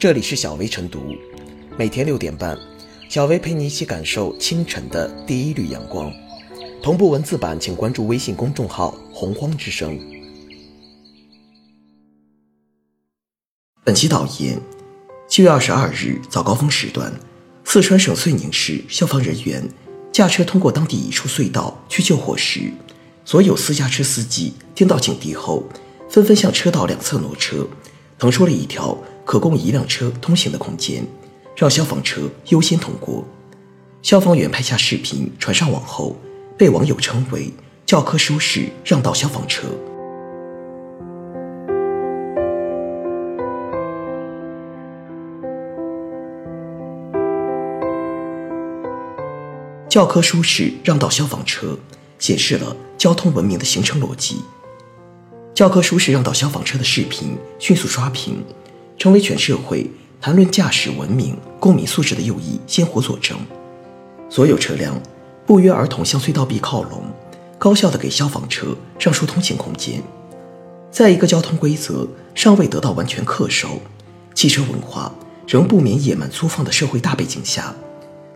这里是小薇晨读，每天六点半，小薇陪你一起感受清晨的第一缕阳光。同步文字版，请关注微信公众号“洪荒之声”。本期导言：七月二十二日早高峰时段，四川省遂宁市消防人员驾车通过当地一处隧道去救火时，所有私家车司机听到警笛后，纷纷向车道两侧挪车，腾出了一条。可供一辆车通行的空间，让消防车优先通过。消防员拍下视频传上网后，被网友称为“教科书式让道消防车”。教科书式让道消防车显示了交通文明的形成逻辑。教科书式让道消防车的视频迅速刷屏。成为全社会谈论驾驶文明、公民素质的又一鲜活佐证。所有车辆不约而同向隧道壁靠拢，高效地给消防车让出通行空间。在一个交通规则尚未得到完全恪守、汽车文化仍不免野蛮粗放的社会大背景下，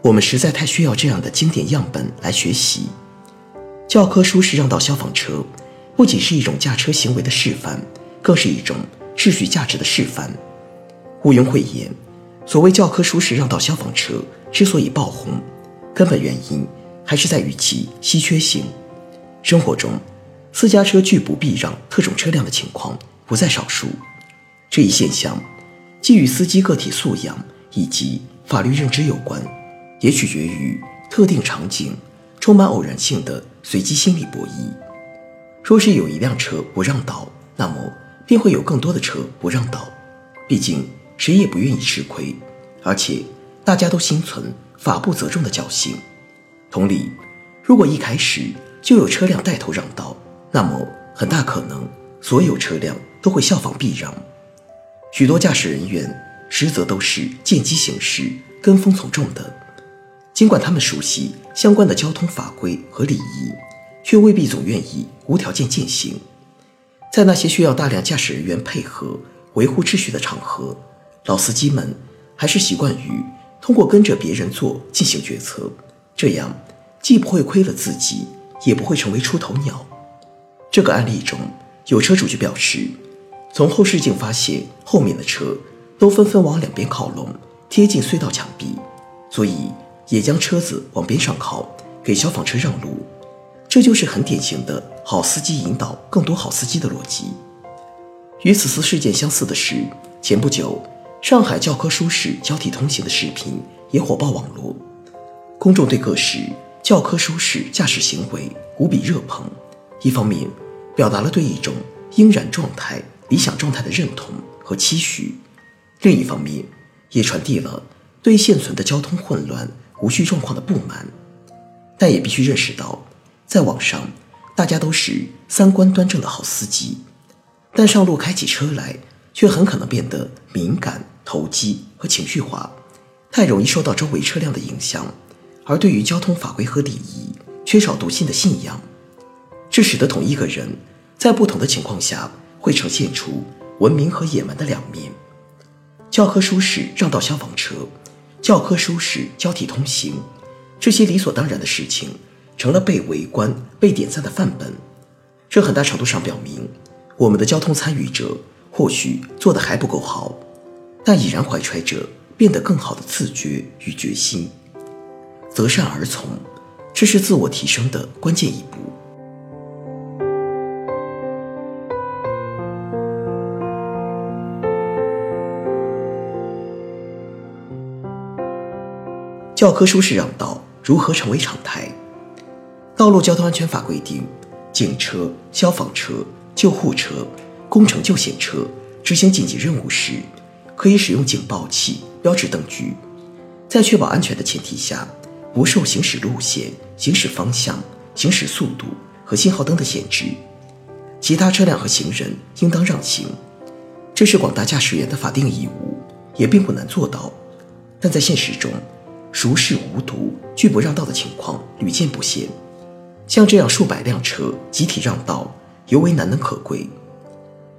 我们实在太需要这样的经典样本来学习。教科书式让道消防车，不仅是一种驾车行为的示范，更是一种秩序价值的示范。毋庸讳言，所谓教科书式让道消防车之所以爆红，根本原因还是在于其稀缺性。生活中，私家车拒不避让特种车辆的情况不在少数。这一现象，既与司机个体素养以及法律认知有关，也取决于特定场景充满偶然性的随机心理博弈。若是有一辆车不让道，那么便会有更多的车不让道。毕竟。谁也不愿意吃亏，而且大家都心存法不责众的侥幸。同理，如果一开始就有车辆带头让道，那么很大可能所有车辆都会效仿避让。许多驾驶人员实则都是见机行事、跟风从众的，尽管他们熟悉相关的交通法规和礼仪，却未必总愿意无条件践行。在那些需要大量驾驶人员配合维护秩序的场合。老司机们还是习惯于通过跟着别人做进行决策，这样既不会亏了自己，也不会成为出头鸟。这个案例中，有车主就表示，从后视镜发现后面的车都纷纷往两边靠拢，贴近隧道墙壁，所以也将车子往边上靠，给消防车让路。这就是很典型的好司机引导更多好司机的逻辑。与此次事件相似的是，前不久。上海教科书式交替通行的视频也火爆网络，公众对各式教科书式驾驶行为无比热捧。一方面，表达了对一种应然状态、理想状态的认同和期许；另一方面，也传递了对现存的交通混乱、无序状况的不满。但也必须认识到，在网上，大家都是三观端正的好司机，但上路开起车来，却很可能变得敏感。投机和情绪化，太容易受到周围车辆的影响，而对于交通法规和礼仪缺少笃信的信仰，这使得同一个人在不同的情况下会呈现出文明和野蛮的两面。教科书式让道消防车，教科书式交替通行，这些理所当然的事情成了被围观、被点赞的范本。这很大程度上表明，我们的交通参与者或许做得还不够好。但已然怀揣着变得更好的自觉与决心，择善而从，这是自我提升的关键一步。教科书式让道如何成为常态？道路交通安全法规定，警车、消防车、救护车、工程救险车执行紧急任务时。可以使用警报器标志灯具，在确保安全的前提下，不受行驶路线、行驶方向、行驶速度和信号灯的限制。其他车辆和行人应当让行，这是广大驾驶员的法定义务，也并不难做到。但在现实中，熟视无睹、拒不让道的情况屡见不鲜。像这样数百辆车集体让道，尤为难能可贵。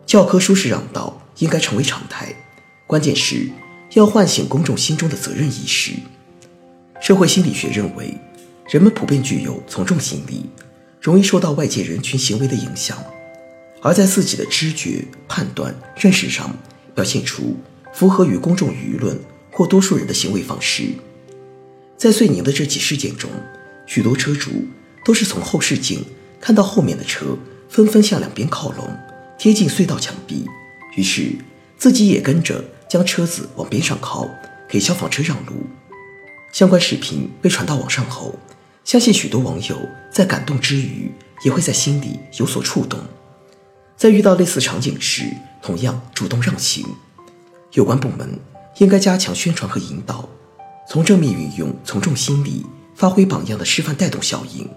教科书式让道应该成为常态。关键是，要唤醒公众心中的责任意识。社会心理学认为，人们普遍具有从众心理，容易受到外界人群行为的影响，而在自己的知觉、判断、认识上表现出符合于公众舆论或多数人的行为方式。在遂宁的这起事件中，许多车主都是从后视镜看到后面的车纷纷向两边靠拢，贴近隧道墙壁，于是自己也跟着将车子往边上靠，给消防车让路。相关视频被传到网上后，相信许多网友在感动之余，也会在心里有所触动，在遇到类似场景时，同样主动让行。有关部门应该加强宣传和引导。从正面运用从众心理，发挥榜样的示范带动效应，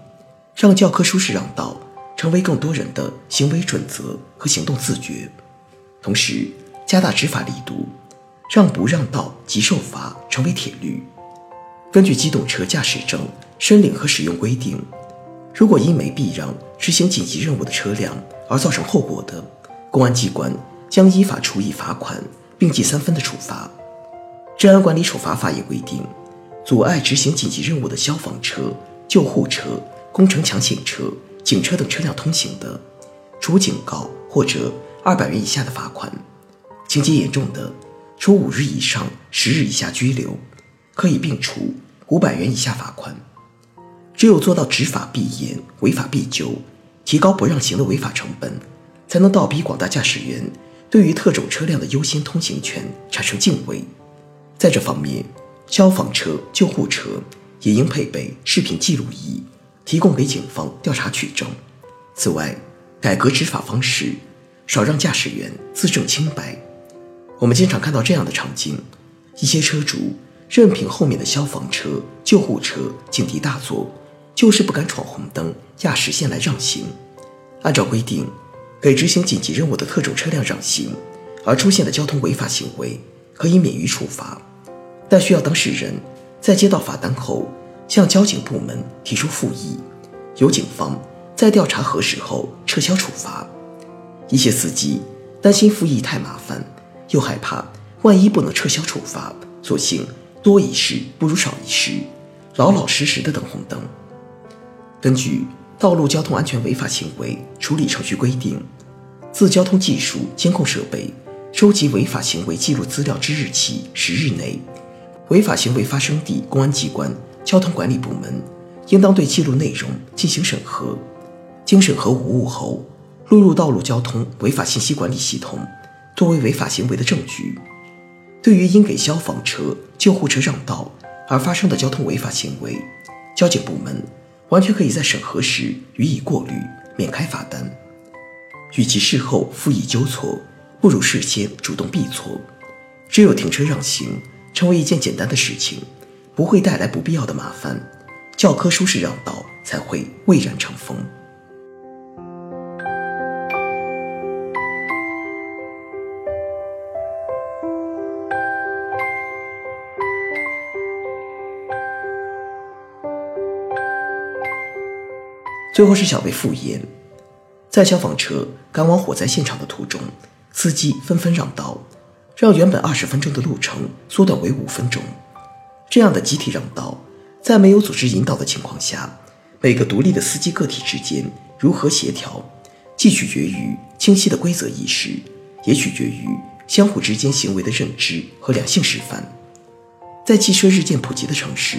让教科书式让道成为更多人的行为准则和行动自觉。同时，加大执法力度，让不让道即受罚成为铁律。根据机动车驾驶证申领和使用规定，如果因没避让执行紧急任务的车辆而造成后果的，公安机关将依法处以罚款，并记三分的处罚。治安管理处罚法也规定，阻碍执行紧急任务的消防车、救护车、工程抢险车、警车等车辆通行的，处警告或者二百元以下的罚款；情节严重的，处五日以上十日以下拘留，可以并处五百元以下罚款。只有做到执法必严、违法必究，提高不让行的违法成本，才能倒逼广大驾驶员对于特种车辆的优先通行权产生敬畏。在这方面，消防车、救护车也应配备视频记录仪，提供给警方调查取证。此外，改革执法方式，少让驾驶员自证清白。我们经常看到这样的场景：一些车主任凭后面的消防车、救护车警笛大作，就是不敢闯红灯压实线来让行。按照规定，给执行紧急任务的特种车辆让行，而出现的交通违法行为，可以免于处罚。但需要当事人在接到罚单后，向交警部门提出复议，由警方在调查核实后撤销处罚。一些司机担心复议太麻烦，又害怕万一不能撤销处罚，索性多一事不如少一事，老老实实的等红灯。根据《道路交通安全违法行为处理程序规定》，自交通技术监控设备收集违法行为记录资料之日起十日内。违法行为发生地公安机关交通管理部门应当对记录内容进行审核，经审核无误后，录入道路交通违法信息管理系统，作为违法行为的证据。对于因给消防车、救护车让道而发生的交通违法行为，交警部门完全可以在审核时予以过滤，免开罚单。与其事后复议纠错，不如事先主动避错。只有停车让行。成为一件简单的事情，不会带来不必要的麻烦，教科书式让道才会蔚然成风。最后是小贝复言，在消防车赶往火灾现场的途中，司机纷纷让道。让原本二十分钟的路程缩短为五分钟，这样的集体让道，在没有组织引导的情况下，每个独立的司机个体之间如何协调，既取决于清晰的规则意识，也取决于相互之间行为的认知和良性示范。在汽车日渐普及的城市，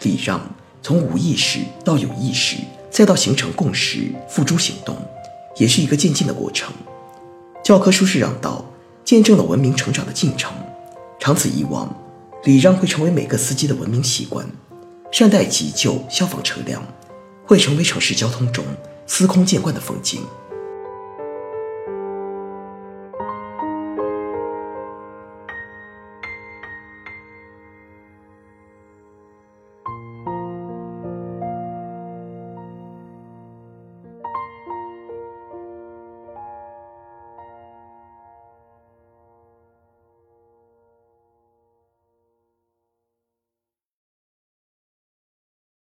礼让从无意识到有意识，再到形成共识、付诸行动，也是一个渐进的过程。教科书式让道。见证了文明成长的进程，长此以往，礼让会成为每个司机的文明习惯。善待急救消防车辆，会成为城市交通中司空见惯的风景。